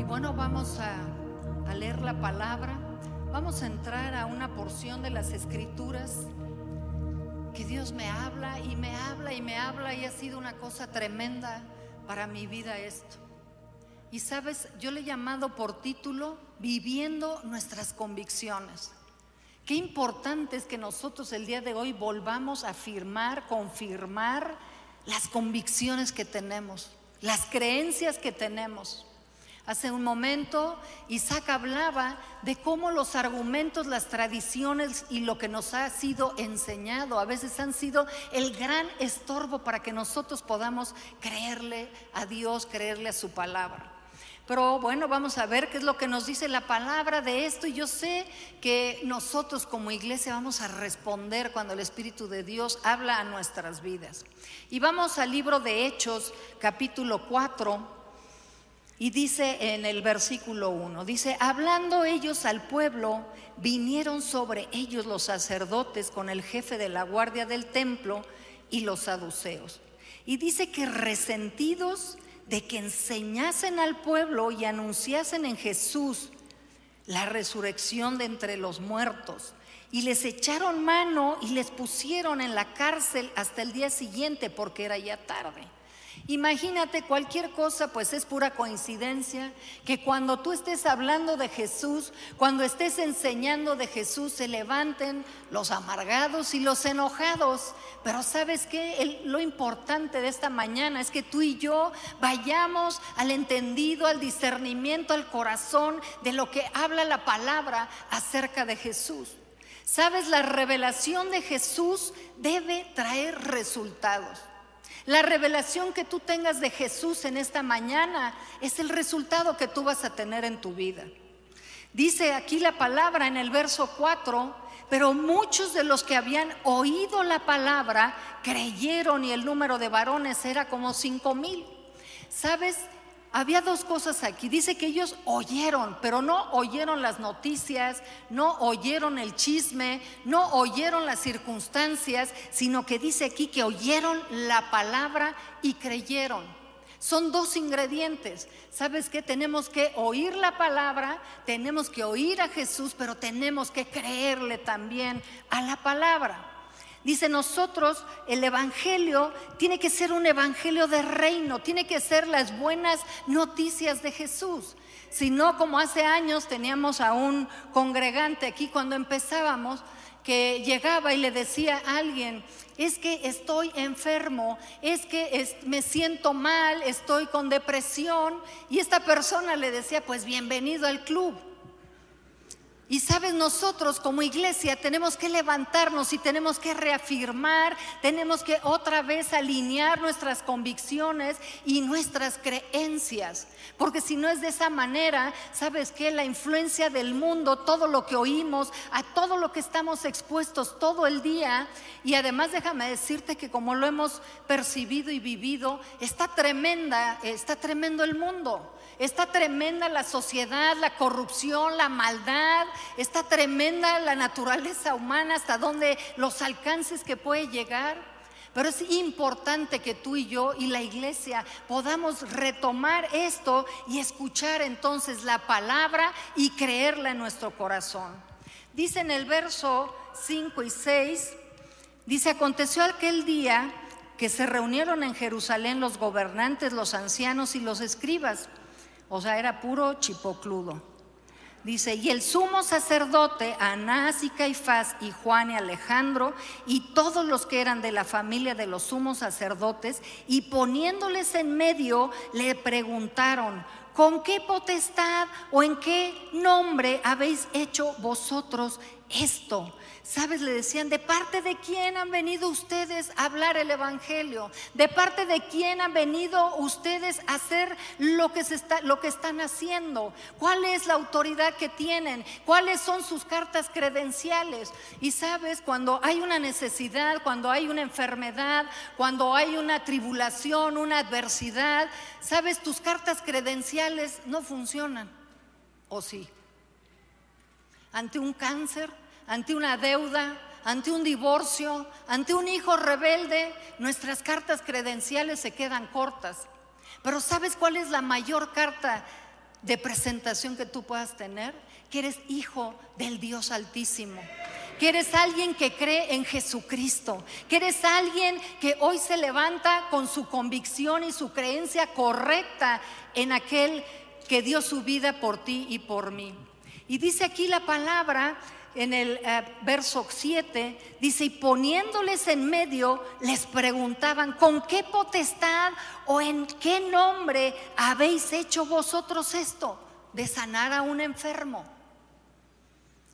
Y bueno, vamos a, leer la palabra. Vamos a entrar a una porción de las escrituras que Dios me habla y me habla y me habla y ha sido una cosa tremenda para mi vida esto. Y sabes, yo le he llamado por título Viviendo nuestras convicciones. Qué importante es que nosotros el día de hoy volvamos a afirmar, confirmar las convicciones que tenemos, las creencias que tenemos. Hace un momento Isaac hablaba de cómo los argumentos, las tradiciones y lo que nos ha sido enseñado a veces han sido el gran estorbo para que nosotros podamos creerle a Dios, creerle a su palabra. Pero bueno, vamos a ver qué es lo que nos dice la palabra de esto. Y yo sé que nosotros como iglesia vamos a responder cuando el Espíritu de Dios habla a nuestras vidas. Y vamos al libro de Hechos, capítulo 4 y dice en el versículo 1, dice, hablando ellos al pueblo, vinieron sobre ellos los sacerdotes con el jefe de la guardia del templo y los saduceos. Y dice que resentidos de que enseñasen al pueblo y anunciasen en Jesús la resurrección de entre los muertos. Y les echaron mano y les pusieron en la cárcel hasta el día siguiente porque era ya tarde. Imagínate cualquier cosa, pues es pura coincidencia que cuando tú estés hablando de Jesús, cuando estés enseñando de Jesús, se levanten los amargados y los enojados. Pero sabes qué? lo importante de esta mañana es que tú y yo vayamos al entendido, al discernimiento, al corazón de lo que habla la palabra acerca de Jesús. Sabes, la revelación de Jesús debe traer resultados. La revelación que tú tengas de Jesús en esta mañana es el resultado que tú vas a tener en tu vida. Dice aquí la palabra en el verso 4, pero muchos de los que habían oído la palabra creyeron y el número de varones era como cinco mil. ¿Sabes? Había dos cosas aquí. Dice que ellos oyeron, pero no oyeron las noticias, no oyeron el chisme, no oyeron las circunstancias, sino que dice aquí que oyeron la palabra y creyeron. Son dos ingredientes. ¿Sabes qué? Tenemos que oír la palabra, tenemos que oír a Jesús, pero tenemos que creerle también a la palabra. Dice nosotros, el Evangelio tiene que ser un Evangelio de reino, tiene que ser las buenas noticias de Jesús. Si no, como hace años teníamos a un congregante aquí cuando empezábamos, que llegaba y le decía a alguien, es que estoy enfermo, es que me siento mal, estoy con depresión, y esta persona le decía, pues bienvenido al club. Y sabes, nosotros como iglesia tenemos que levantarnos y tenemos que reafirmar, tenemos que otra vez alinear nuestras convicciones y nuestras creencias. Porque si no es de esa manera, sabes que la influencia del mundo, todo lo que oímos, a todo lo que estamos expuestos todo el día, y además déjame decirte que como lo hemos percibido y vivido, está tremenda, está tremendo el mundo. Está tremenda la sociedad, la corrupción, la maldad, está tremenda la naturaleza humana, hasta donde los alcances que puede llegar. Pero es importante que tú y yo y la iglesia podamos retomar esto y escuchar entonces la palabra y creerla en nuestro corazón. Dice en el verso 5 y 6, dice, aconteció aquel día que se reunieron en Jerusalén los gobernantes, los ancianos y los escribas o sea, era puro chipocludo. Dice, y el sumo sacerdote, Anás y Caifás y Juan y Alejandro y todos los que eran de la familia de los sumos sacerdotes, y poniéndoles en medio, le preguntaron, ¿con qué potestad o en qué nombre habéis hecho vosotros esto? ¿Sabes? Le decían, ¿de parte de quién han venido ustedes a hablar el Evangelio? ¿De parte de quién han venido ustedes a hacer lo que, están haciendo? ¿Cuál es la autoridad que tienen? ¿Cuáles son sus cartas credenciales? Y sabes, cuando hay una necesidad, cuando hay una enfermedad, cuando hay una tribulación, una adversidad, sabes, tus cartas credenciales no funcionan. ¿O sí? Ante un cáncer, ante una deuda, ante un divorcio, ante un hijo rebelde, nuestras cartas credenciales se quedan cortas. Pero ¿sabes cuál es la mayor carta de presentación que tú puedas tener, que eres hijo del Dios Altísimo que eres alguien que cree en Jesucristo, que eres alguien que hoy se levanta con su convicción y su creencia correcta en aquel que dio su vida por ti y por mí. Y dice aquí la palabra en el eh, verso 7, dice, y poniéndoles en medio, les preguntaban, ¿con qué potestad o en qué nombre habéis hecho vosotros esto de sanar a un enfermo?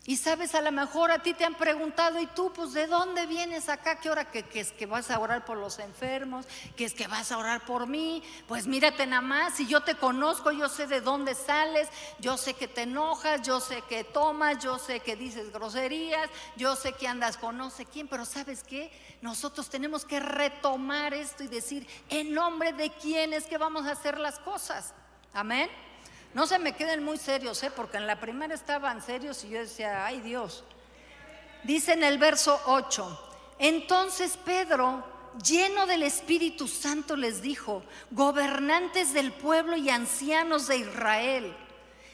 Y sabes, a lo mejor a ti te han preguntado, ¿y tú, pues, de dónde vienes acá? ¿Qué hora que, es que vas a orar por los enfermos? ¿Qué es que vas a orar por mí? Pues mírate nada más, si yo te conozco, yo sé de dónde sales, yo sé que te enojas, yo sé que tomas, yo sé que dices groserías, yo sé que andas con no sé quién, pero ¿sabes qué? Nosotros tenemos que retomar esto y decir, ¿en nombre de quién es que vamos a hacer las cosas? Amén. No se me queden muy serios, ¿eh? porque en la primera estaban serios y yo decía, ay Dios. Dice en el verso 8, entonces Pedro, lleno del Espíritu Santo, les dijo, gobernantes del pueblo y ancianos de Israel,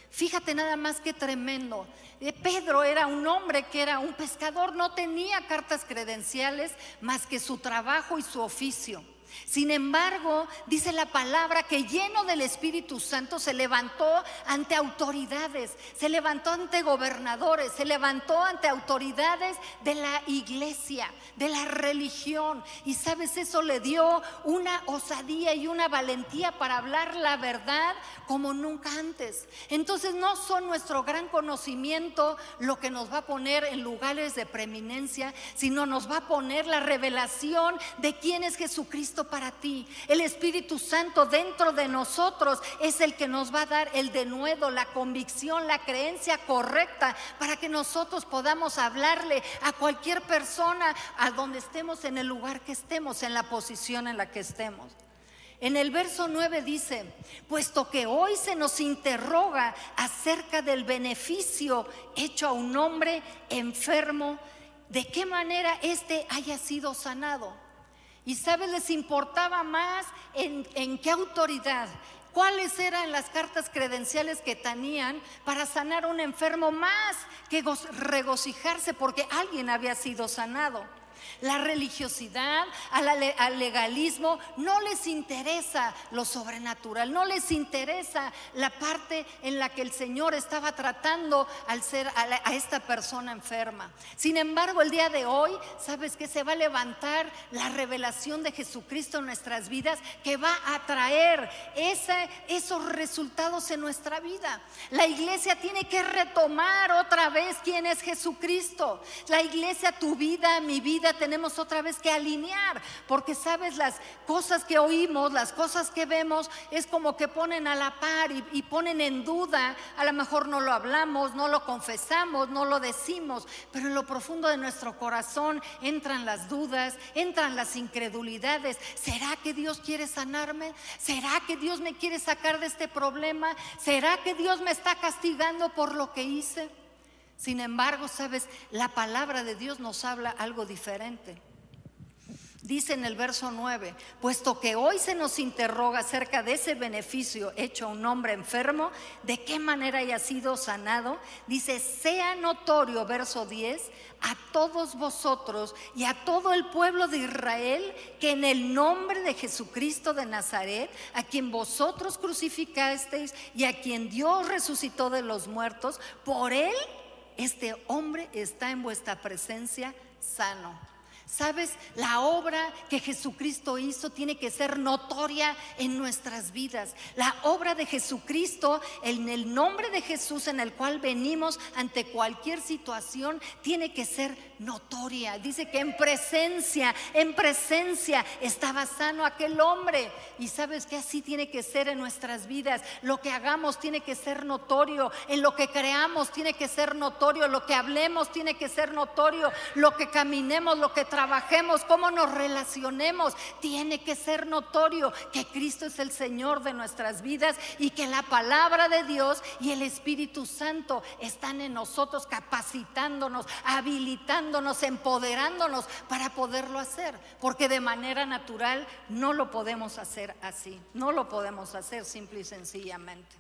fíjate nada más que tremendo. Eh, Pedro era un hombre que era un pescador, no tenía cartas credenciales más que su trabajo y su oficio. Sin embargo, dice la palabra que lleno del Espíritu Santo se levantó ante autoridades, se levantó ante gobernadores, se levantó ante autoridades de la iglesia, de la religión. Y sabes, eso le dio una osadía y una valentía para hablar la verdad como nunca antes. Entonces no son nuestro gran conocimiento lo que nos va a poner en lugares de preeminencia, sino nos va a poner la revelación de quién es Jesucristo para ti. El Espíritu Santo dentro de nosotros es el que nos va a dar el denuedo, la convicción, la creencia correcta para que nosotros podamos hablarle a cualquier persona a donde estemos, en el lugar que estemos, en la posición en la que estemos. En el verso 9 dice, puesto que hoy se nos interroga acerca del beneficio hecho a un hombre enfermo, de qué manera éste haya sido sanado. Y sabes, les importaba más en, qué autoridad, cuáles eran las cartas credenciales que tenían para sanar a un enfermo más que regocijarse porque alguien había sido sanado la religiosidad, al legalismo, no les interesa lo sobrenatural, no les interesa la parte en la que el Señor estaba tratando al ser a, esta persona enferma. Sin embargo, el día de hoy, ¿sabes que Se va a levantar la revelación de Jesucristo en nuestras vidas que va a traer esos resultados en nuestra vida. La iglesia tiene que retomar otra vez quién es Jesucristo. La iglesia, tu vida, mi vida, tenemos otra vez que alinear, porque sabes, las cosas que oímos, las cosas que vemos, es como que ponen a la par y, ponen en duda, a lo mejor no lo hablamos, no lo confesamos, no lo decimos, pero en lo profundo de nuestro corazón entran las dudas, entran las incredulidades. ¿Será que Dios quiere sanarme? ¿Será que Dios me quiere sacar de este problema? ¿Será que Dios me está castigando por lo que hice? Sin embargo, sabes, la palabra de Dios nos habla algo diferente. Dice en el verso 9, puesto que hoy se nos interroga acerca de ese beneficio hecho a un hombre enfermo, de qué manera haya sido sanado, dice, sea notorio, verso 10, a todos vosotros y a todo el pueblo de Israel, que en el nombre de Jesucristo de Nazaret, a quien vosotros crucificasteis y a quien Dios resucitó de los muertos, por él este hombre está en vuestra presencia sano. Sabes, la obra que Jesucristo hizo tiene que ser notoria en nuestras vidas. La obra de Jesucristo, en el nombre de Jesús en el cual venimos ante cualquier situación, tiene que ser notoria. Dice que en presencia, en presencia estaba sano aquel hombre. Y sabes que así tiene que ser en nuestras vidas. Lo que hagamos tiene que ser notorio. En lo que creamos tiene que ser notorio. Lo que hablemos tiene que ser notorio. Lo que caminemos, lo que trabajemos trabajemos, cómo nos relacionemos, tiene que ser notorio que Cristo es el Señor de nuestras vidas y que la palabra de Dios y el Espíritu Santo están en nosotros capacitándonos, habilitándonos, empoderándonos para poderlo hacer, porque de manera natural no lo podemos hacer así, no lo podemos hacer simple y sencillamente.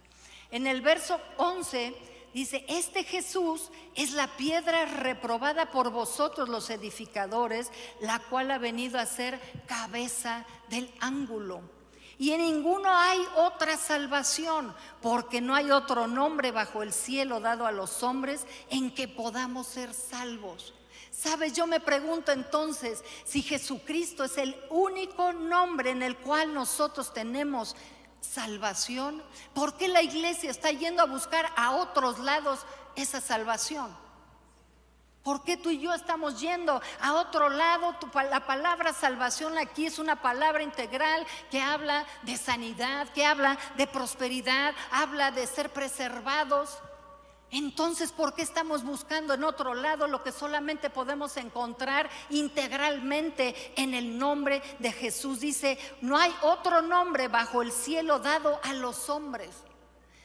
En el verso 11 dice, este Jesús es la piedra reprobada por vosotros los edificadores, la cual ha venido a ser cabeza del ángulo. Y en ninguno hay otra salvación, porque no hay otro nombre bajo el cielo dado a los hombres en que podamos ser salvos. Sabes, yo me pregunto entonces si Jesucristo es el único nombre en el cual nosotros tenemos salvación. ¿Por qué la iglesia está yendo a buscar a otros lados esa salvación? ¿Por qué tú y yo estamos yendo a otro lado? la palabra salvación aquí es una palabra integral que habla de sanidad, que habla de prosperidad, habla de ser preservados. Entonces, ¿por qué estamos buscando en otro lado lo que solamente podemos encontrar integralmente en el nombre de Jesús? Dice, no hay otro nombre bajo el cielo dado a los hombres.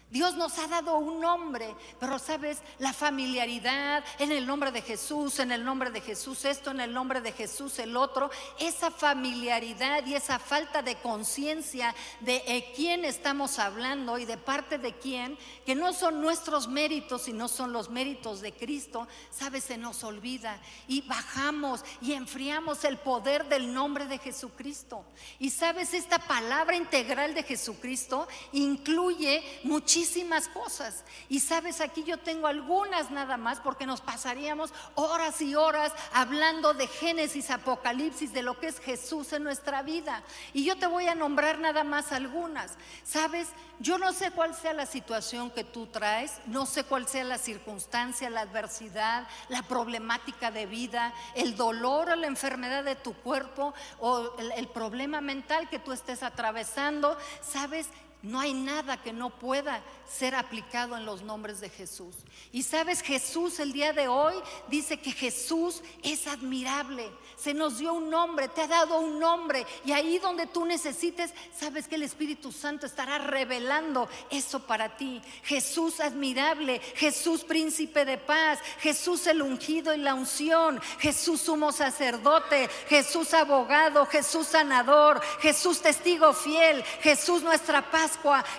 Dios nos ha dado un nombre, pero sabes, la familiaridad en el nombre de Jesús, en el nombre de Jesús esto, en el nombre de Jesús el otro, esa familiaridad y esa falta de conciencia de eh, quién estamos hablando y de parte de quién, que no son nuestros méritos y no son los méritos de Cristo, sabes, se nos olvida y bajamos y enfriamos el poder del nombre de Jesucristo. Y sabes, esta palabra integral de Jesucristo incluye muchísimas muchísimas cosas. Y sabes, aquí yo tengo algunas nada más porque nos pasaríamos horas y horas hablando de Génesis, Apocalipsis, de lo que es Jesús en nuestra vida. Y yo te voy a nombrar nada más algunas. Sabes, yo no sé cuál sea la situación que tú traes, no sé cuál sea la circunstancia, la adversidad, la problemática de vida, el dolor o la enfermedad de tu cuerpo o el, el problema mental que tú estés atravesando. Sabes, no hay nada que no pueda ser aplicado en los nombres de Jesús. Y sabes, Jesús el día de hoy dice que Jesús es admirable. Se nos dio un nombre, te ha dado un nombre. Y ahí donde tú necesites, sabes que el Espíritu Santo estará revelando eso para ti. Jesús admirable, Jesús príncipe de paz, Jesús el ungido y la unción, Jesús sumo sacerdote, Jesús abogado, Jesús sanador, Jesús testigo fiel, Jesús nuestra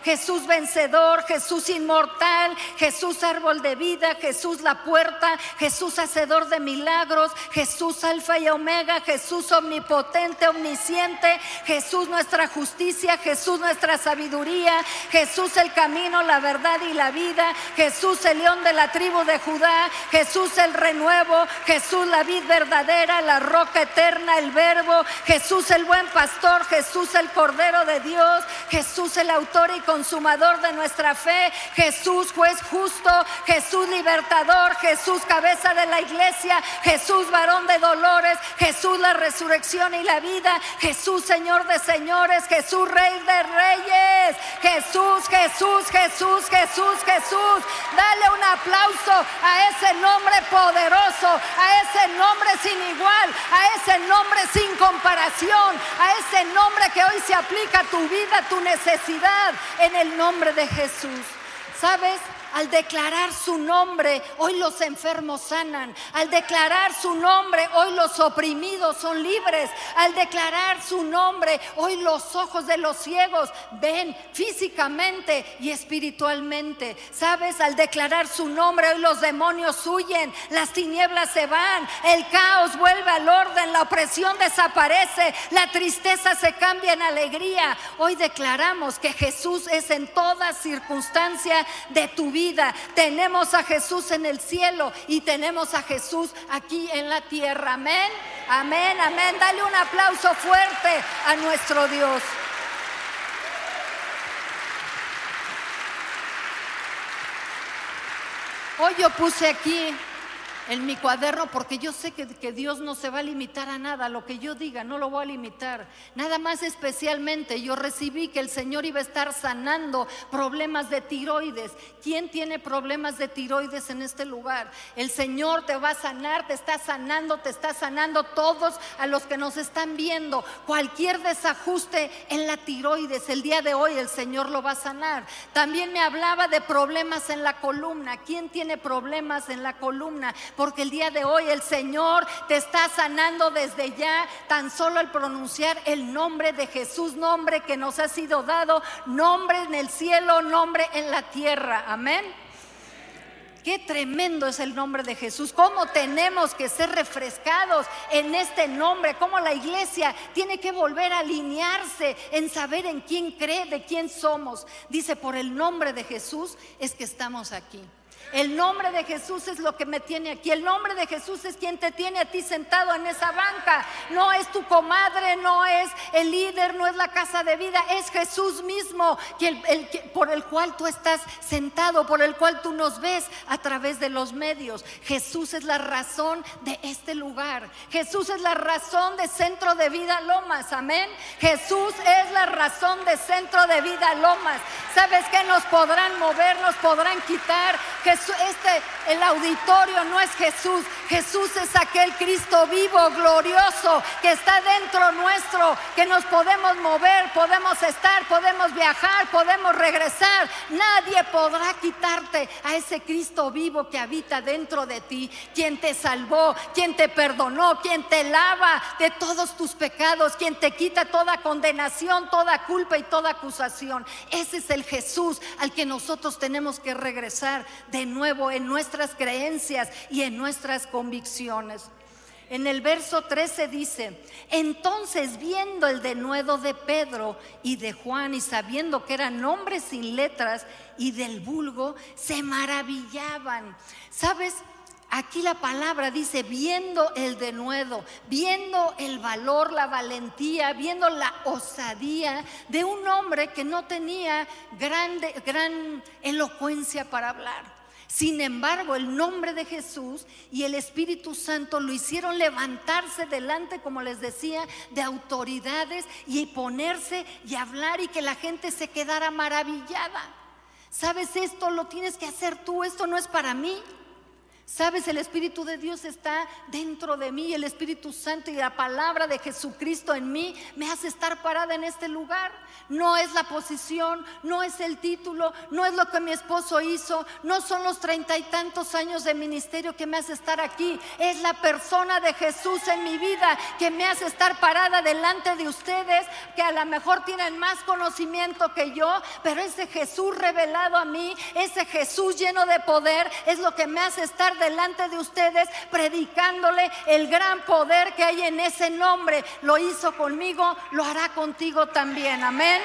Jesús vencedor, Jesús inmortal, Jesús árbol de vida, Jesús la puerta, Jesús hacedor de milagros, Jesús alfa y omega, Jesús omnipotente, omnisciente, Jesús nuestra justicia, Jesús nuestra sabiduría, Jesús el camino, la verdad y la vida, Jesús el león de la tribu de Judá, Jesús el renuevo, Jesús la vid verdadera, la roca eterna, el verbo, Jesús el buen pastor, Jesús el cordero de Dios, Jesús el autor y consumador de nuestra fe. Jesús juez justo, Jesús libertador, Jesús cabeza de la iglesia, Jesús varón de dolores, Jesús la resurrección y la vida, Jesús Señor de señores, Jesús Rey de reyes, Jesús, Jesús, Jesús, Jesús, Jesús. Dale un aplauso a ese nombre poderoso, a ese nombre sin igual, a ese nombre sin comparación, a ese nombre que hoy se aplica a tu vida, a tu necesidad, en el nombre de Jesús. ¿Sabes? Al declarar su nombre, hoy los enfermos sanan. Al declarar su nombre, hoy los oprimidos son libres. Al declarar su nombre, hoy los ojos de los ciegos ven físicamente y espiritualmente. ¿Sabes? Al declarar su nombre, hoy los demonios huyen, las tinieblas se van, el caos vuelve al orden, la opresión desaparece, la tristeza se cambia en alegría. Hoy declaramos que Jesús es en toda circunstancia de tu vida tenemos a Jesús en el cielo y tenemos a Jesús aquí en la tierra. Amén, amén, amén. Dale un aplauso fuerte a nuestro Dios. Hoy yo puse aquí en mi cuaderno porque yo sé que, Dios no se va a limitar a nada, lo que yo diga no lo voy a limitar. Nada más especialmente yo recibí que el Señor iba a estar sanando problemas de tiroides. ¿Quién tiene problemas de tiroides en este lugar? El Señor te va a sanar, te está sanando, te está sanando todos a los que nos están viendo. Cualquier desajuste en la tiroides, el día de hoy el Señor lo va a sanar. También me hablaba de problemas en la columna. ¿Quién tiene problemas en la columna? Porque el día de hoy el Señor te está sanando desde ya, tan solo al pronunciar el nombre de Jesús, nombre que nos ha sido dado, nombre en el cielo, nombre en la tierra. Amén. Qué tremendo es el nombre de Jesús. Cómo tenemos que ser refrescados en este nombre. Cómo la iglesia tiene que volver a alinearse en saber en quién cree, de quién somos. Dice, por el nombre de Jesús es que estamos aquí. El nombre de Jesús es lo que me tiene aquí. El nombre de Jesús es quien te tiene a ti sentado en esa banca. No es tu comadre, no es el líder, no es la casa de vida. Es Jesús mismo por el cual tú estás sentado, por el cual tú nos ves a través de los medios. Jesús es la razón de este lugar. Jesús es la razón de Centro de Vida Lomas. Amén. Jesús es la razón de Centro de Vida Lomas. ¿Sabes que Nos podrán mover, nos podrán quitar este, el auditorio no es Jesús. Jesús es aquel Cristo vivo, glorioso, que está dentro nuestro, que nos podemos mover, podemos estar, podemos viajar, podemos regresar. Nadie podrá quitarte a ese Cristo vivo que habita dentro de ti, quien te salvó, quien te perdonó, quien te lava de todos tus pecados, quien te quita toda condenación, toda culpa y toda acusación. Ese es el Jesús al que nosotros tenemos que regresar de nuevo en nuestras creencias y en nuestras convicciones. En el verso 13 dice, entonces viendo el denuedo de Pedro y de Juan y sabiendo que eran hombres sin letras y del vulgo, se maravillaban. ¿Sabes? Aquí la palabra dice, viendo el denuedo, viendo el valor, la valentía, viendo la osadía de un hombre que no tenía grande, gran elocuencia para hablar. Sin embargo, el nombre de Jesús y el Espíritu Santo lo hicieron levantarse delante, como les decía, de autoridades y ponerse y hablar y que la gente se quedara maravillada. ¿Sabes esto? Lo tienes que hacer tú, esto no es para mí. Sabes, el Espíritu de Dios está dentro de mí, el Espíritu Santo y la palabra de Jesucristo en mí me hace estar parada en este lugar. No es la posición, no es el título, no es lo que mi esposo hizo, no son los treinta y tantos años de ministerio que me hace estar aquí. Es la persona de Jesús en mi vida que me hace estar parada delante de ustedes, que a lo mejor tienen más conocimiento que yo, pero ese Jesús revelado a mí, ese Jesús lleno de poder, es lo que me hace estar delante de ustedes predicándole el gran poder que hay en ese nombre. Lo hizo conmigo, lo hará contigo también. Amén.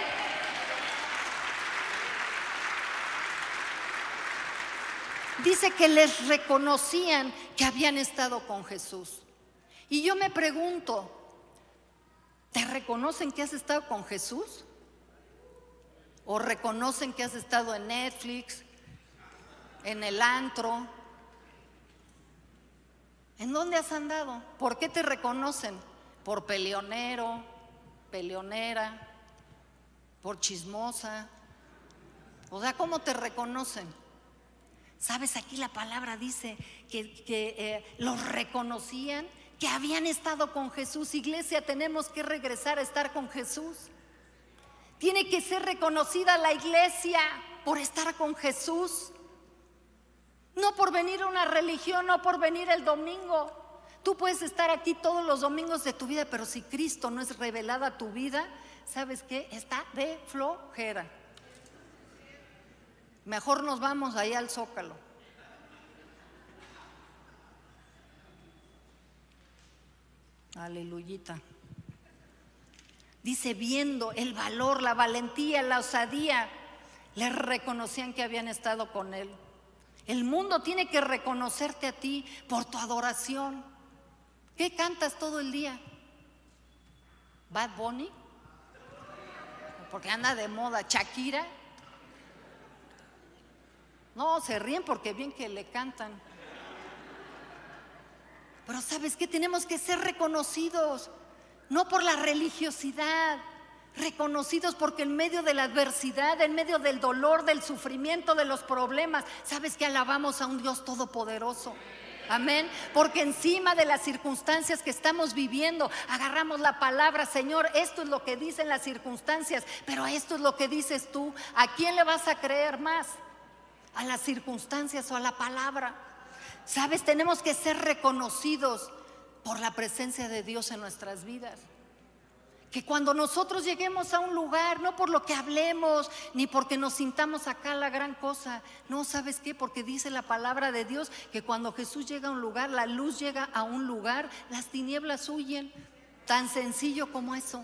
Dice que les reconocían que habían estado con Jesús. Y yo me pregunto, ¿te reconocen que has estado con Jesús? ¿O reconocen que has estado en Netflix, en el antro, ¿En dónde has andado? ¿Por qué te reconocen? ¿Por peleonero, peleonera? ¿Por chismosa? O sea, ¿cómo te reconocen? ¿Sabes? Aquí la palabra dice que, eh, los reconocían, que habían estado con Jesús. Iglesia, tenemos que regresar a estar con Jesús. Tiene que ser reconocida la iglesia por estar con Jesús. No por venir a una religión, no por venir el domingo. Tú puedes estar aquí todos los domingos de tu vida, pero si Cristo no es revelada tu vida, ¿sabes qué? Está de flojera. Mejor nos vamos ahí al zócalo. Aleluyita. Dice, viendo el valor, la valentía, la osadía, le reconocían que habían estado con él. El mundo tiene que reconocerte a ti por tu adoración. ¿Qué cantas todo el día? Bad Bunny, porque anda de moda. Shakira. No, se ríen porque bien que le cantan. Pero sabes que tenemos que ser reconocidos, no por la religiosidad, reconocidos porque en medio de la adversidad, en medio del dolor, del sufrimiento, de los problemas, sabes que alabamos a un Dios todopoderoso. Amén. Porque encima de las circunstancias que estamos viviendo, agarramos la palabra, Señor, esto es lo que dicen las circunstancias, pero esto es lo que dices tú. ¿A quién le vas a creer más? ¿A las circunstancias o a la palabra? Sabes, tenemos que ser reconocidos por la presencia de Dios en nuestras vidas. Que cuando nosotros lleguemos a un lugar, no por lo que hablemos, ni porque nos sintamos acá la gran cosa, no, ¿sabes qué? Porque dice la palabra de Dios que cuando Jesús llega a un lugar, la luz llega a un lugar, las tinieblas huyen. Tan sencillo como eso.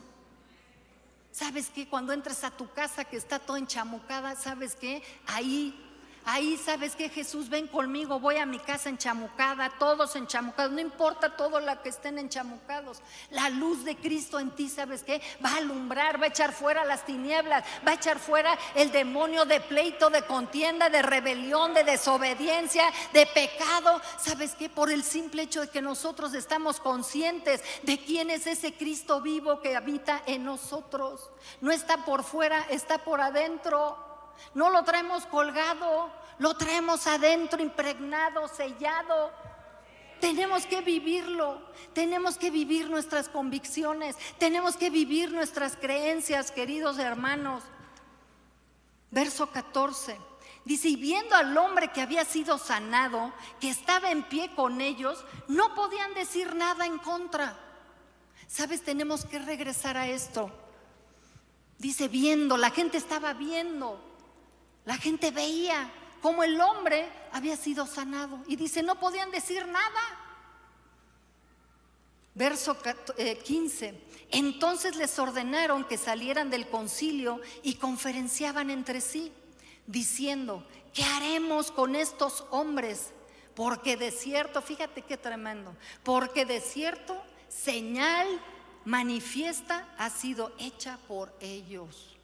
¿Sabes qué? Cuando entres a tu casa que está toda enchamucada, ¿sabes qué? Ahí Ahí sabes que Jesús, ven conmigo, voy a mi casa enchamucada, todos enchamucados, no importa todo lo que estén enchamucados. La luz de Cristo en ti, ¿sabes qué? Va a alumbrar, va a echar fuera las tinieblas, va a echar fuera el demonio de pleito, de contienda, de rebelión, de desobediencia, de pecado. ¿Sabes qué? Por el simple hecho de que nosotros estamos conscientes de quién es ese Cristo vivo que habita en nosotros. No está por fuera, está por adentro. No lo traemos colgado, lo traemos adentro, impregnado, sellado. Tenemos que vivirlo, tenemos que vivir nuestras convicciones, tenemos que vivir nuestras creencias, queridos hermanos. Verso 14. Dice, y viendo al hombre que había sido sanado, que estaba en pie con ellos, no podían decir nada en contra. Sabes, tenemos que regresar a esto. Dice, viendo, la gente estaba viendo. La gente veía cómo el hombre había sido sanado y dice, no podían decir nada. Verso 15. Eh, Entonces les ordenaron que salieran del concilio y conferenciaban entre sí, diciendo, ¿qué haremos con estos hombres? Porque de cierto, fíjate qué tremendo, porque de cierto señal manifiesta ha sido hecha por ellos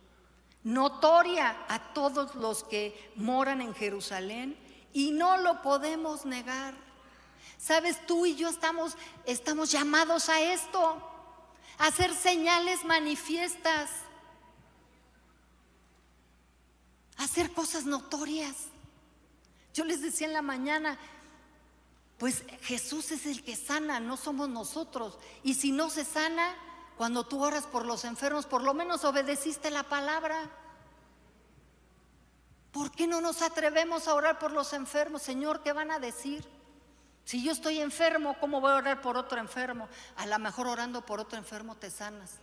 notoria a todos los que moran en Jerusalén y no lo podemos negar. Sabes, tú y yo estamos, estamos llamados a esto, a hacer señales manifiestas, a hacer cosas notorias. Yo les decía en la mañana, pues Jesús es el que sana, no somos nosotros. Y si no se sana, cuando tú oras por los enfermos, por lo menos obedeciste la palabra. ¿Por qué no nos atrevemos a orar por los enfermos? Señor, ¿qué van a decir? Si yo estoy enfermo, ¿cómo voy a orar por otro enfermo? A lo mejor orando por otro enfermo te sanas.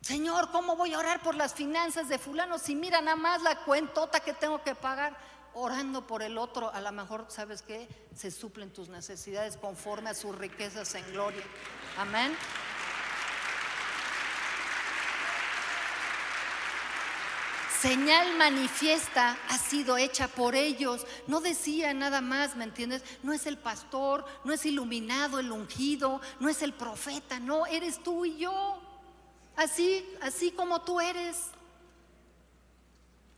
Señor, ¿cómo voy a orar por las finanzas de fulano? Si mira nada más la cuentota que tengo que pagar orando por el otro, a lo mejor, ¿sabes qué? Se suplen tus necesidades conforme a sus riquezas en gloria. Amén. Señal manifiesta ha sido hecha por ellos. No decía nada más, ¿me entiendes? No es el pastor, no es iluminado, el ungido, no es el profeta, no, eres tú y yo. Así, así como tú eres.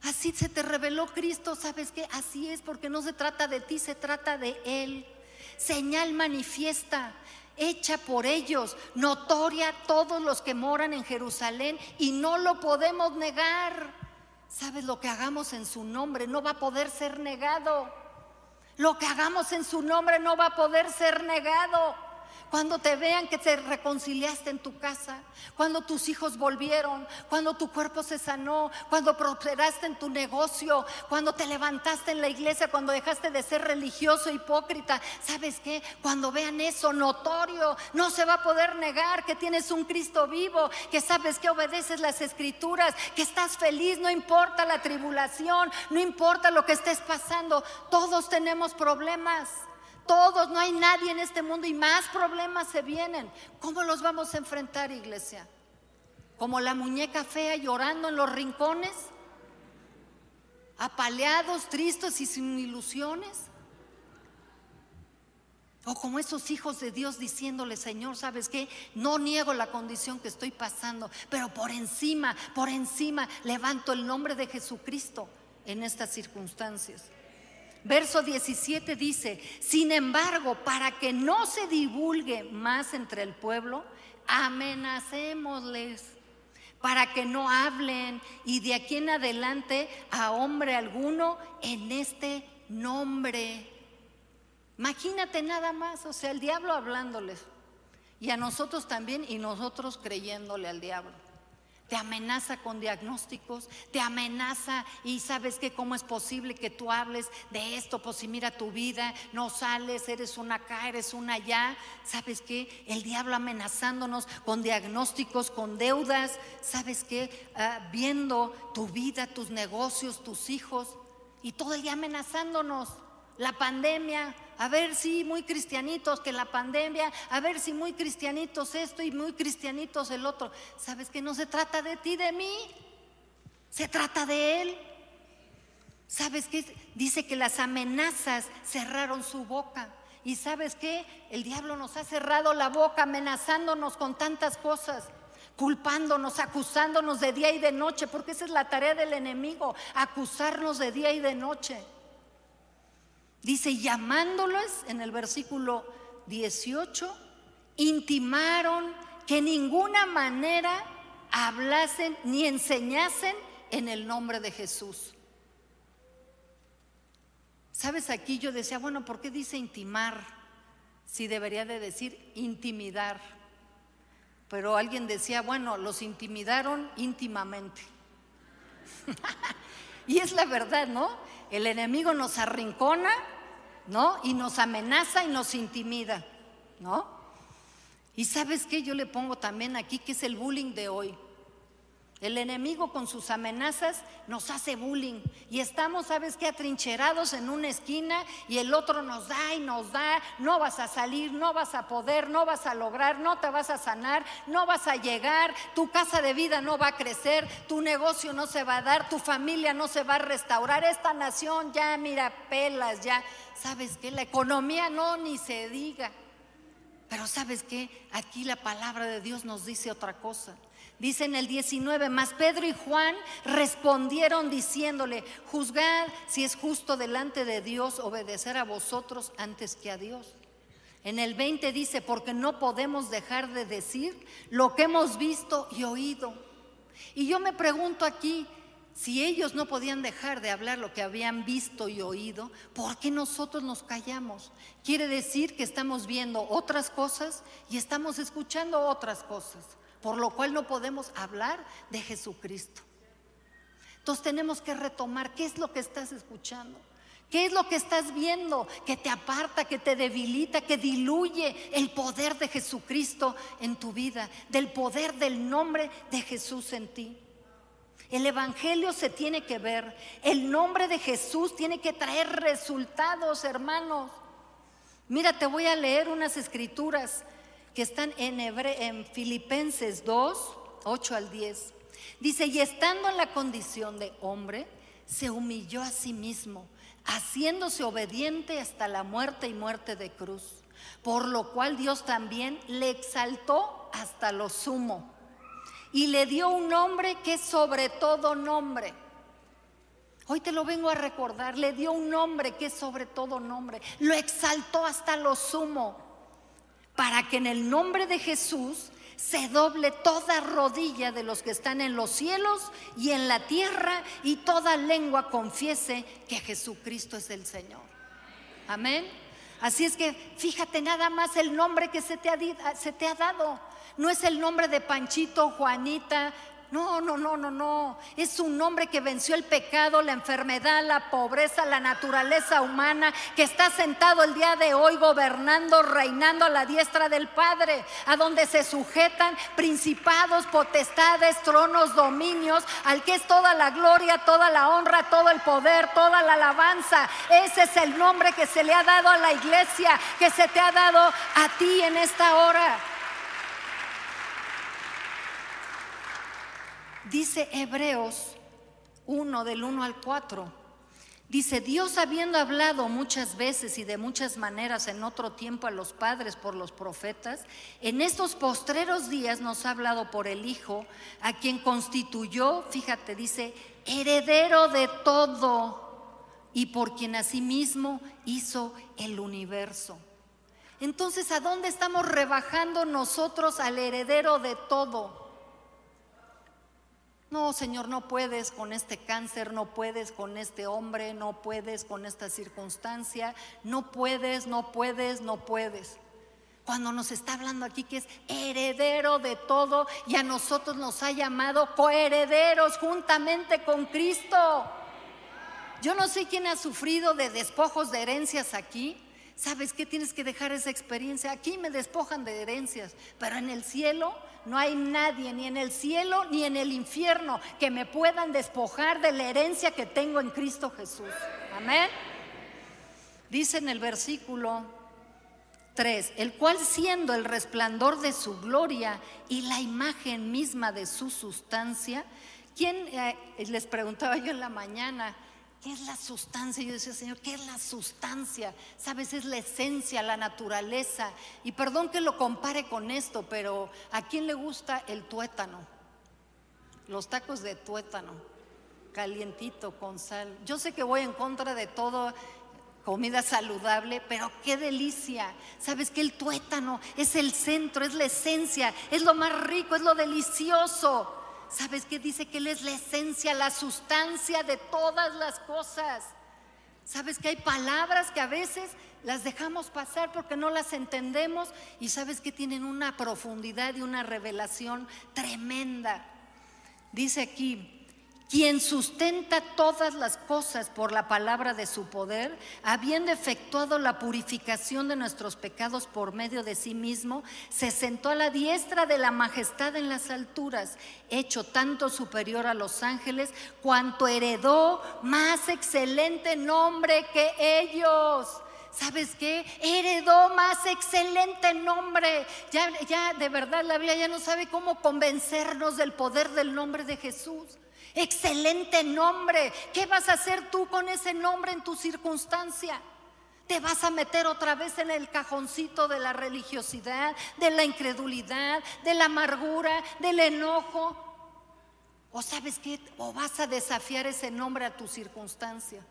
Así se te reveló Cristo, ¿sabes qué? Así es, porque no se trata de ti, se trata de Él. Señal manifiesta, hecha por ellos, notoria a todos los que moran en Jerusalén y no lo podemos negar. ¿Sabes? Lo que hagamos en su nombre no va a poder ser negado. Lo que hagamos en su nombre no va a poder ser negado. Cuando te vean que te reconciliaste en tu casa, cuando tus hijos volvieron, cuando tu cuerpo se sanó, cuando prosperaste en tu negocio, cuando te levantaste en la iglesia, cuando dejaste de ser religioso, hipócrita, ¿sabes qué? Cuando vean eso notorio, no se va a poder negar que tienes un Cristo vivo, que sabes que obedeces las escrituras, que estás feliz, no importa la tribulación, no importa lo que estés pasando, todos tenemos problemas. Todos, no hay nadie en este mundo y más problemas se vienen. ¿Cómo los vamos a enfrentar, iglesia? Como la muñeca fea llorando en los rincones, apaleados, tristes y sin ilusiones. O como esos hijos de Dios diciéndole, Señor, ¿sabes qué? No niego la condición que estoy pasando, pero por encima, por encima, levanto el nombre de Jesucristo en estas circunstancias. Verso 17 dice, sin embargo, para que no se divulgue más entre el pueblo, amenacémosles para que no hablen y de aquí en adelante a hombre alguno en este nombre. Imagínate nada más, o sea, el diablo hablándoles y a nosotros también y nosotros creyéndole al diablo. Te amenaza con diagnósticos, te amenaza y sabes que cómo es posible que tú hables de esto, pues si mira tu vida, no sales, eres una acá, eres una allá, sabes que el diablo amenazándonos con diagnósticos, con deudas, sabes que ah, viendo tu vida, tus negocios, tus hijos y todo el día amenazándonos, la pandemia, a ver si muy cristianitos que la pandemia, a ver si muy cristianitos esto y muy cristianitos el otro. ¿Sabes que no se trata de ti, de mí? Se trata de Él. ¿Sabes qué? Dice que las amenazas cerraron su boca. ¿Y sabes qué? El diablo nos ha cerrado la boca amenazándonos con tantas cosas culpándonos, acusándonos de día y de noche, porque esa es la tarea del enemigo, acusarnos de día y de noche. Dice, llamándolos en el versículo 18, intimaron que en ninguna manera hablasen ni enseñasen en el nombre de Jesús. Sabes, aquí yo decía, bueno, ¿por qué dice intimar? Si debería de decir intimidar. Pero alguien decía, bueno, los intimidaron íntimamente. y es la verdad, ¿no? El enemigo nos arrincona, ¿no? Y nos amenaza y nos intimida, ¿no? Y sabes qué, yo le pongo también aquí que es el bullying de hoy. El enemigo con sus amenazas nos hace bullying y estamos, ¿sabes qué? Atrincherados en una esquina y el otro nos da y nos da, no vas a salir, no vas a poder, no vas a lograr, no te vas a sanar, no vas a llegar, tu casa de vida no va a crecer, tu negocio no se va a dar, tu familia no se va a restaurar, esta nación ya, mira, pelas, ya, ¿sabes qué? La economía no, ni se diga. Pero ¿sabes qué? Aquí la palabra de Dios nos dice otra cosa. Dice en el 19, más Pedro y Juan respondieron diciéndole, juzgad si es justo delante de Dios obedecer a vosotros antes que a Dios. En el 20 dice, porque no podemos dejar de decir lo que hemos visto y oído. Y yo me pregunto aquí, si ellos no podían dejar de hablar lo que habían visto y oído, ¿por qué nosotros nos callamos? Quiere decir que estamos viendo otras cosas y estamos escuchando otras cosas por lo cual no podemos hablar de Jesucristo. Entonces tenemos que retomar qué es lo que estás escuchando. ¿Qué es lo que estás viendo que te aparta, que te debilita, que diluye el poder de Jesucristo en tu vida, del poder del nombre de Jesús en ti? El Evangelio se tiene que ver, el nombre de Jesús tiene que traer resultados, hermanos. Mira, te voy a leer unas escrituras que están en, en Filipenses 2, 8 al 10. Dice, y estando en la condición de hombre, se humilló a sí mismo, haciéndose obediente hasta la muerte y muerte de cruz, por lo cual Dios también le exaltó hasta lo sumo y le dio un nombre que es sobre todo nombre. Hoy te lo vengo a recordar, le dio un nombre que es sobre todo nombre, lo exaltó hasta lo sumo para que en el nombre de Jesús se doble toda rodilla de los que están en los cielos y en la tierra y toda lengua confiese que Jesucristo es el Señor. Amén. Así es que fíjate nada más el nombre que se te ha, se te ha dado. No es el nombre de Panchito, Juanita, no, no, no, no, no. Es un hombre que venció el pecado, la enfermedad, la pobreza, la naturaleza humana, que está sentado el día de hoy gobernando, reinando a la diestra del Padre, a donde se sujetan principados, potestades, tronos, dominios, al que es toda la gloria, toda la honra, todo el poder, toda la alabanza. Ese es el nombre que se le ha dado a la iglesia, que se te ha dado a ti en esta hora. Dice Hebreos 1 del 1 al 4. Dice, Dios habiendo hablado muchas veces y de muchas maneras en otro tiempo a los padres por los profetas, en estos postreros días nos ha hablado por el Hijo, a quien constituyó, fíjate, dice, heredero de todo y por quien asimismo hizo el universo. Entonces, ¿a dónde estamos rebajando nosotros al heredero de todo? No, Señor, no puedes con este cáncer, no puedes con este hombre, no puedes con esta circunstancia, no puedes, no puedes, no puedes. cuando nos está hablando aquí que es heredero de todo y a nosotros nos ha llamado coherederos juntamente con Cristo. Yo no sé quién ha sufrido de despojos de herencias aquí. ¿Sabes qué? Tienes que dejar esa experiencia. Aquí me despojan de herencias, pero en el cielo no hay nadie, ni en el cielo ni en el infierno, que me puedan despojar de la herencia que tengo en Cristo Jesús. Amén. Dice en el versículo 3, el cual siendo el resplandor de su gloria y la imagen misma de su sustancia, ¿quién eh, les preguntaba yo en la mañana? ¿Qué es la sustancia? Yo decía, Señor, ¿qué es la sustancia? Sabes, es la esencia, la naturaleza. Y perdón que lo compare con esto, pero ¿a quién le gusta el tuétano? Los tacos de tuétano, calientito, con sal. Yo sé que voy en contra de todo comida saludable, pero qué delicia. Sabes que el tuétano es el centro, es la esencia, es lo más rico, es lo delicioso. ¿Sabes qué dice? Que Él es la esencia, la sustancia de todas las cosas. ¿Sabes que hay palabras que a veces las dejamos pasar porque no las entendemos y sabes que tienen una profundidad y una revelación tremenda? Dice aquí, quien sustenta todas las cosas por la palabra de su poder, habiendo efectuado la purificación de nuestros pecados por medio de sí mismo, se sentó a la diestra de la majestad en las alturas, hecho tanto superior a los ángeles, cuanto heredó más excelente nombre que ellos. ¿Sabes qué? Heredó más excelente nombre. Ya, ya de verdad la Biblia ya no sabe cómo convencernos del poder del nombre de Jesús. Excelente nombre. ¿Qué vas a hacer tú con ese nombre en tu circunstancia? ¿Te vas a meter otra vez en el cajoncito de la religiosidad, de la incredulidad, de la amargura, del enojo? ¿O sabes qué? O vas a desafiar ese nombre a tu circunstancia.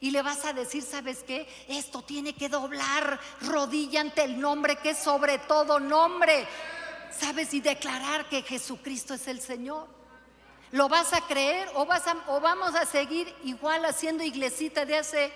Y le vas a decir, ¿sabes qué? Esto tiene que doblar rodilla ante el nombre que es sobre todo nombre. ¿Sabes? Y declarar que Jesucristo es el Señor. ¿Lo vas a creer o, vas o vamos a seguir igual haciendo iglesita de hace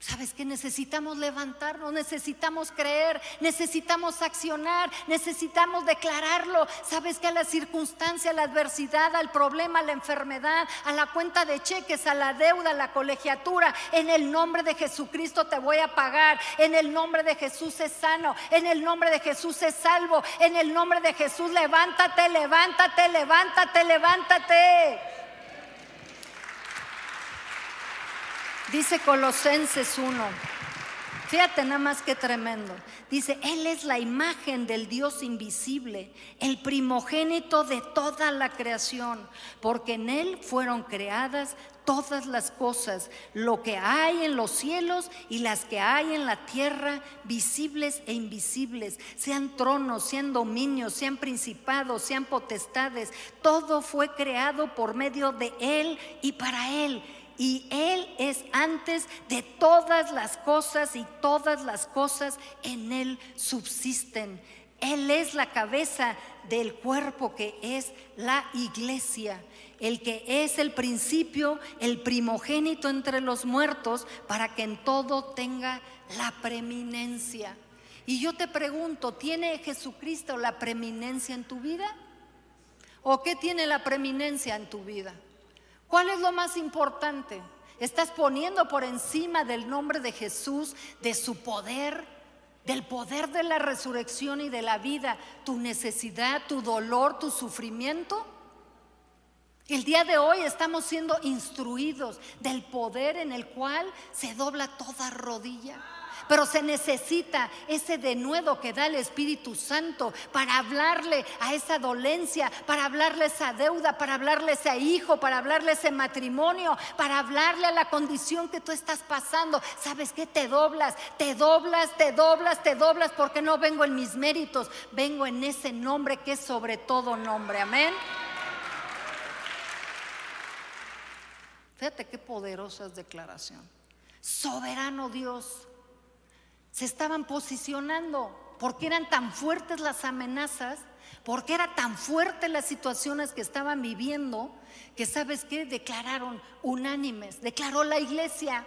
¿Sabes que necesitamos levantarnos? Necesitamos creer, necesitamos accionar, necesitamos declararlo. ¿Sabes que a la circunstancia, a la adversidad, al problema, a la enfermedad, a la cuenta de cheques, a la deuda, a la colegiatura, en el nombre de Jesucristo te voy a pagar, en el nombre de Jesús es sano, en el nombre de Jesús es salvo, en el nombre de Jesús levántate, levántate, levántate, levántate. Dice Colosenses 1. Fíjate nada más que tremendo. Dice, Él es la imagen del Dios invisible, el primogénito de toda la creación, porque en Él fueron creadas todas las cosas, lo que hay en los cielos y las que hay en la tierra, visibles e invisibles, sean tronos, sean dominios, sean principados, sean potestades, todo fue creado por medio de Él y para Él y Él es antes de todas las cosas y todas las cosas en Él subsisten. Él es la cabeza del cuerpo que es la iglesia, el que es el principio, el primogénito entre los muertos, para que en todo tenga la preeminencia. Y yo te pregunto, ¿tiene Jesucristo la preeminencia en tu vida? ¿O qué tiene la preeminencia en tu vida? ¿Cuál es lo más importante? Estás poniendo por encima del nombre de Jesús, de su poder, del poder de la resurrección y de la vida, tu necesidad, tu dolor, tu sufrimiento. El día de hoy estamos siendo instruidos del poder en el cual se dobla toda rodilla. Pero se necesita ese denuedo que da el Espíritu Santo para hablarle a esa dolencia, para hablarle a esa deuda, para hablarle a ese hijo, para hablarle a ese matrimonio, para hablarle a la condición que tú estás pasando. ¿Sabes qué? Te doblas, te doblas, te doblas, te doblas porque no vengo en mis méritos, vengo en ese nombre que es sobre todo nombre. Amén. Fíjate qué poderosa es declaración. Soberano Dios, se estaban posicionando, porque eran tan fuertes las amenazas, porque era tan fuerte las situaciones que estaban viviendo, que sabes qué, declararon unánimes, declaró la iglesia,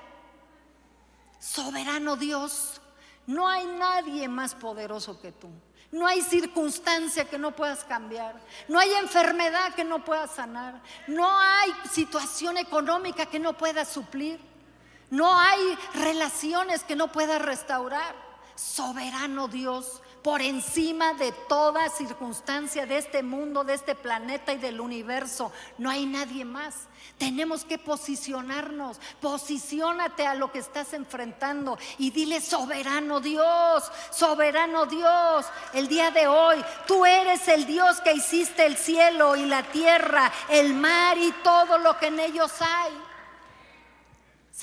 soberano Dios, No hay nadie más poderoso que tú. No hay circunstancia que no puedas cambiar. No hay enfermedad que no puedas sanar. No hay situación económica que no puedas suplir. No hay relaciones que no puedas restaurar. Soberano Dios, por encima de toda circunstancia de este mundo, de este planeta y del universo. No hay nadie más. Tenemos que posicionarnos. Posiciónate a lo que estás enfrentando y dile, soberano Dios, soberano Dios, el día de hoy, tú eres el Dios que hiciste el cielo y la tierra, el mar y todo lo que en ellos hay.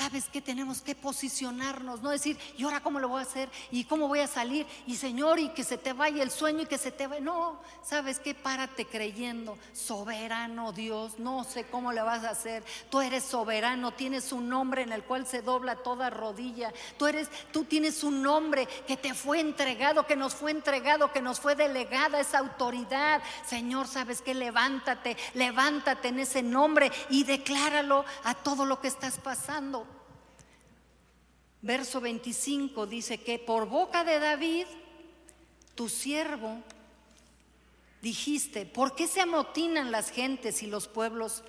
¿Sabes qué? Tenemos que posicionarnos, no decir, ¿y ahora cómo lo voy a hacer? ¿Y cómo voy a salir? Y Señor, y que se te vaya el sueño y que se te vaya. No, ¿sabes qué? Párate creyendo, soberano Dios, no sé cómo le vas a hacer. Tú eres soberano, tienes un nombre en el cual se dobla toda rodilla. Tú eres, tú tienes un nombre que te fue entregado, que nos fue entregado, que nos fue delegada esa autoridad. Señor, ¿sabes qué? Levántate, levántate en ese nombre y decláralo a todo lo que estás pasando verso 25 dice que por boca de David, tu siervo, dijiste, ¿por qué se amotinan las gentes y los pueblos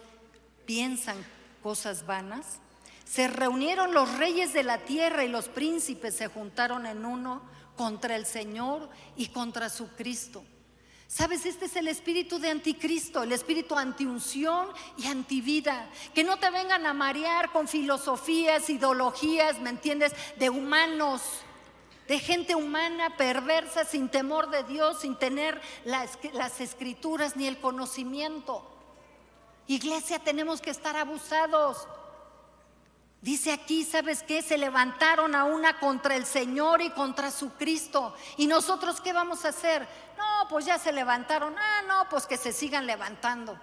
piensan cosas vanas? Se reunieron los reyes de la tierra y los príncipes se juntaron en uno contra el Señor y contra su Cristo. Sabes, este es el espíritu de anticristo, el espíritu antiunción y antivida. Que no te vengan a marear con filosofías, ideologías, ¿me entiendes? De humanos, de gente humana, perversa, sin temor de Dios, sin tener las, las escrituras ni el conocimiento. Iglesia, tenemos que estar abusados. Dice aquí, ¿sabes qué? Se levantaron a una contra el Señor y contra su Cristo. ¿Y nosotros qué vamos a hacer? No, pues ya se levantaron. Ah, no, pues que se sigan levantando.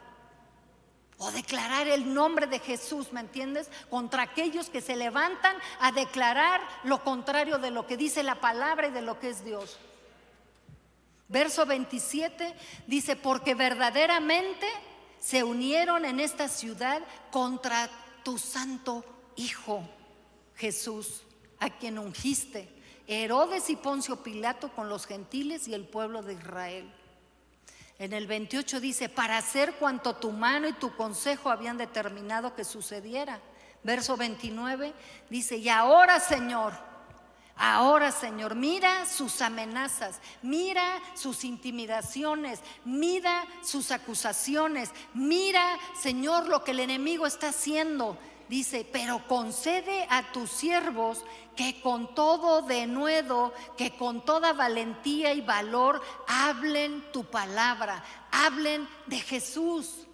O declarar el nombre de Jesús, ¿me entiendes? Contra aquellos que se levantan a declarar lo contrario de lo que dice la palabra y de lo que es Dios. Verso 27 dice, porque verdaderamente se unieron en esta ciudad contra tu santo Hijo Jesús, a quien ungiste, Herodes y Poncio Pilato con los gentiles y el pueblo de Israel. En el 28 dice, para hacer cuanto tu mano y tu consejo habían determinado que sucediera. Verso 29 dice, y ahora Señor, ahora Señor, mira sus amenazas, mira sus intimidaciones, mira sus acusaciones, mira Señor lo que el enemigo está haciendo dice, pero concede a tus siervos que con todo denuedo, que con toda valentía y valor hablen tu palabra, hablen de Jesús.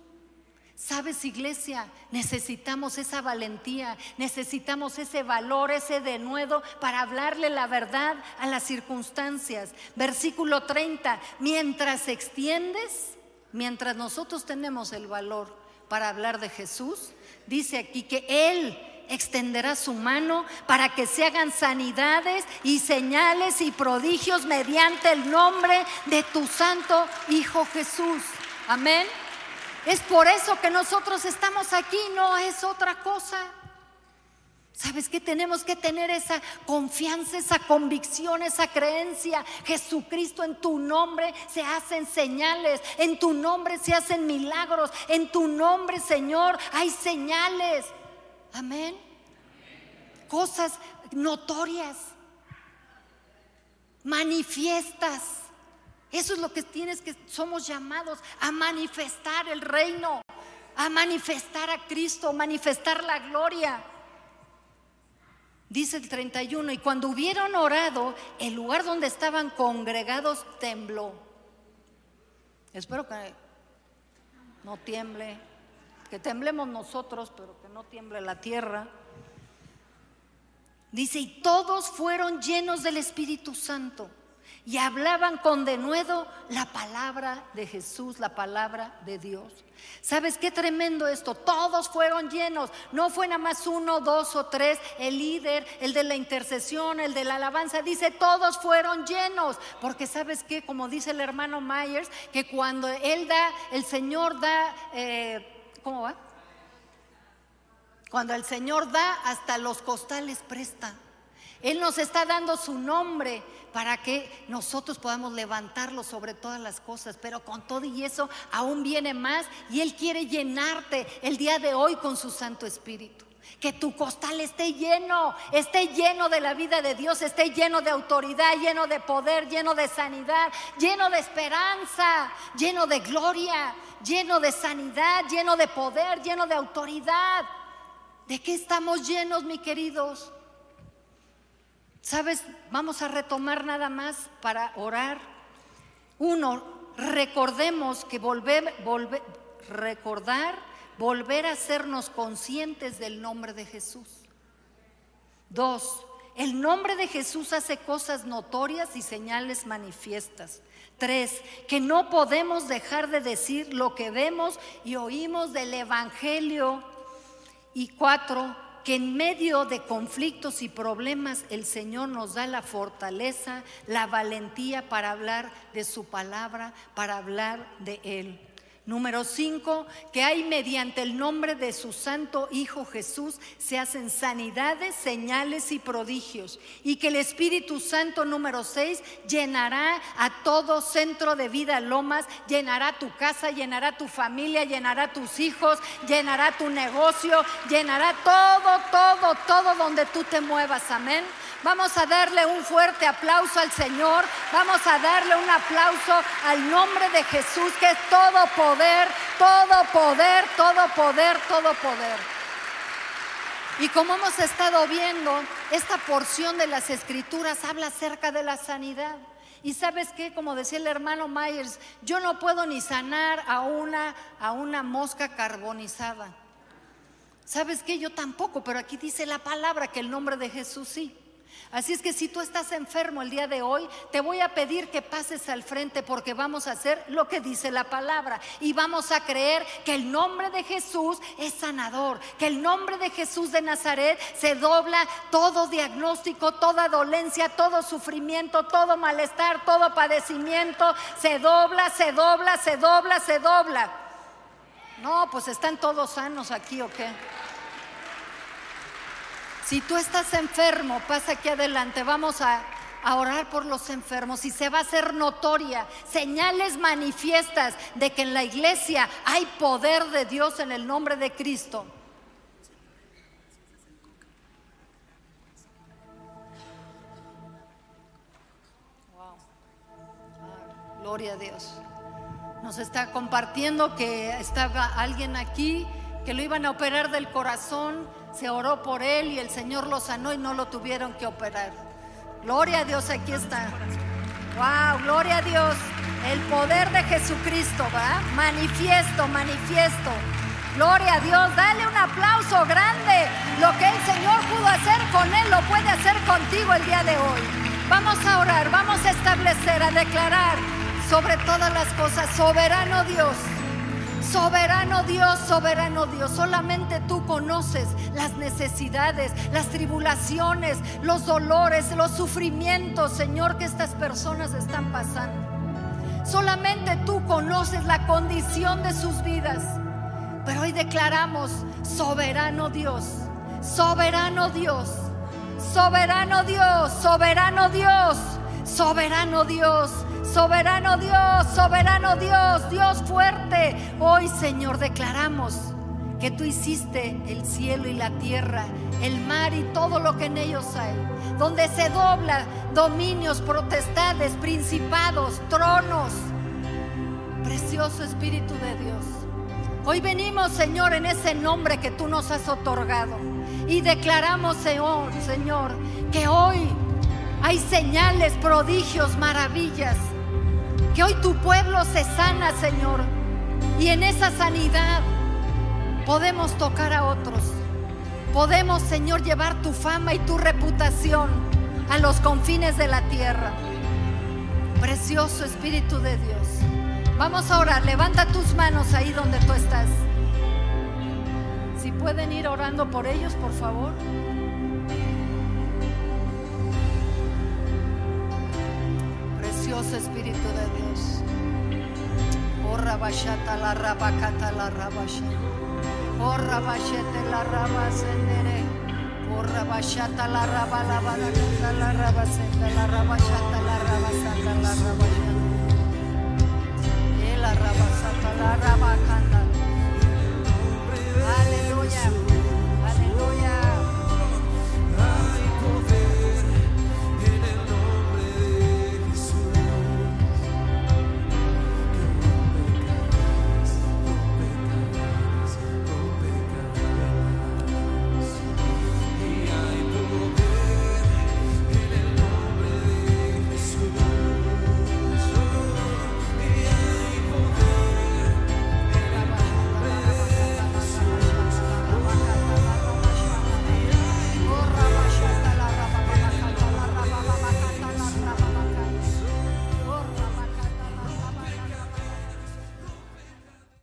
Sabes, iglesia, necesitamos esa valentía, necesitamos ese valor, ese denuedo para hablarle la verdad a las circunstancias. Versículo 30, mientras extiendes, mientras nosotros tenemos el valor para hablar de Jesús, dice aquí que Él extenderá su mano para que se hagan sanidades y señales y prodigios mediante el nombre de tu santo Hijo Jesús. Amén. Es por eso que nosotros estamos aquí, no es otra cosa. ¿Sabes que tenemos que tener esa confianza, esa convicción, esa creencia? Jesucristo, en tu nombre se hacen señales, en tu nombre se hacen milagros, en tu nombre, Señor, hay señales. Amén. Cosas notorias, manifiestas. Eso es lo que tienes que, somos llamados a manifestar el reino, a manifestar a Cristo, manifestar la gloria. Dice el 31, y cuando hubieron orado, el lugar donde estaban congregados tembló. Espero que no tiemble, que temblemos nosotros, pero que no tiemble la tierra. Dice, y todos fueron llenos del Espíritu Santo y hablaban con denuedo la palabra de Jesús, la palabra de Dios. ¿Sabes qué tremendo esto? Todos fueron llenos. No fue nada más uno, dos o tres. El líder, el de la intercesión, el de la alabanza, dice, todos fueron llenos. Porque sabes qué, como dice el hermano Myers, que cuando él da, el Señor da, eh, ¿cómo va? Cuando el Señor da, hasta los costales presta. Él nos está dando su nombre para que nosotros podamos levantarlo sobre todas las cosas. Pero con todo y eso aún viene más y Él quiere llenarte el día de hoy con su Santo Espíritu. Que tu costal esté lleno, esté lleno de la vida de Dios, esté lleno de autoridad, lleno de poder, lleno de sanidad, lleno de esperanza, lleno de gloria, lleno de sanidad, lleno de poder, lleno de autoridad. ¿De qué estamos llenos, mis queridos? ¿Sabes? Vamos a retomar nada más para orar. Uno, recordemos que volver, recordar, volver a hacernos conscientes del nombre de Jesús. Dos, el nombre de Jesús hace cosas notorias y señales manifiestas. Tres, que no podemos dejar de decir lo que vemos y oímos del Evangelio. Y cuatro, que en medio de conflictos y problemas el Señor nos da la fortaleza, la valentía para hablar de su palabra, para hablar de Él. Número cinco, que hay mediante el nombre de su santo Hijo Jesús se hacen sanidades, señales y prodigios. Y que el Espíritu Santo número seis llenará a todo centro de vida Lomas, llenará tu casa, llenará tu familia, llenará tus hijos, llenará tu negocio, llenará todo, todo, todo donde tú te muevas. Amén. Vamos a darle un fuerte aplauso al Señor. Vamos a darle un aplauso al nombre de Jesús, que es todo todo poder, todo poder, todo poder. Y como hemos estado viendo, esta porción de las escrituras habla acerca de la sanidad. Y sabes qué, como decía el hermano Myers, yo no puedo ni sanar a una, a una mosca carbonizada. ¿Sabes qué? Yo tampoco, pero aquí dice la palabra que el nombre de Jesús sí. Así es que si tú estás enfermo el día de hoy, te voy a pedir que pases al frente porque vamos a hacer lo que dice la palabra y vamos a creer que el nombre de Jesús es sanador, que el nombre de Jesús de Nazaret se dobla todo diagnóstico, toda dolencia, todo sufrimiento, todo malestar, todo padecimiento, se dobla, se dobla, se dobla, se dobla. No, pues están todos sanos aquí o qué. Si tú estás enfermo, pasa aquí adelante, vamos a, orar por los enfermos y se va a hacer notoria, señales manifiestas de que en la iglesia hay poder de Dios en el nombre de Cristo. Gloria a Dios. Nos está compartiendo que estaba alguien aquí que lo iban a operar del corazón se oró por él y el Señor lo sanó y no lo tuvieron que operar. Gloria a Dios, aquí está. Wow, gloria a Dios. El poder de Jesucristo, ¿va? Manifiesto, manifiesto. Gloria a Dios. Dale un aplauso grande. Lo que el Señor pudo hacer con él, lo puede hacer contigo el día de hoy. Vamos a orar, vamos a establecer, a declarar sobre todas las cosas, soberano Dios. Soberano Dios, soberano Dios, solamente tú conoces las necesidades, las tribulaciones, los dolores, los sufrimientos, Señor, que estas personas están pasando. Solamente tú conoces la condición de sus vidas. Pero hoy declaramos, soberano Dios, soberano Dios, soberano Dios, soberano Dios, soberano Dios. Soberano Dios, Dios fuerte. Hoy, Señor, declaramos que tú hiciste el cielo y la tierra, el mar y todo lo que en ellos hay, donde se dobla dominios, protestades, principados, tronos. Precioso Espíritu de Dios. Hoy venimos, Señor, en ese nombre que tú nos has otorgado y declaramos, Señor, Señor, que hoy hay señales, prodigios, maravillas que hoy tu pueblo se sana, Señor. Y en esa sanidad podemos tocar a otros. Podemos, Señor, llevar tu fama y tu reputación a los confines de la tierra. Precioso Espíritu de Dios. Vamos a orar. Levanta tus manos ahí donde tú estás. Si pueden ir orando por ellos, por favor. Espíritu de Dios. Oh, rabashata la rabacata la rabasha. Oh, rabashete la rabasendere. rabashata la raba la rabasenda la rabashata la rabasata la rabashata e la rabasata la rabacanda aleluya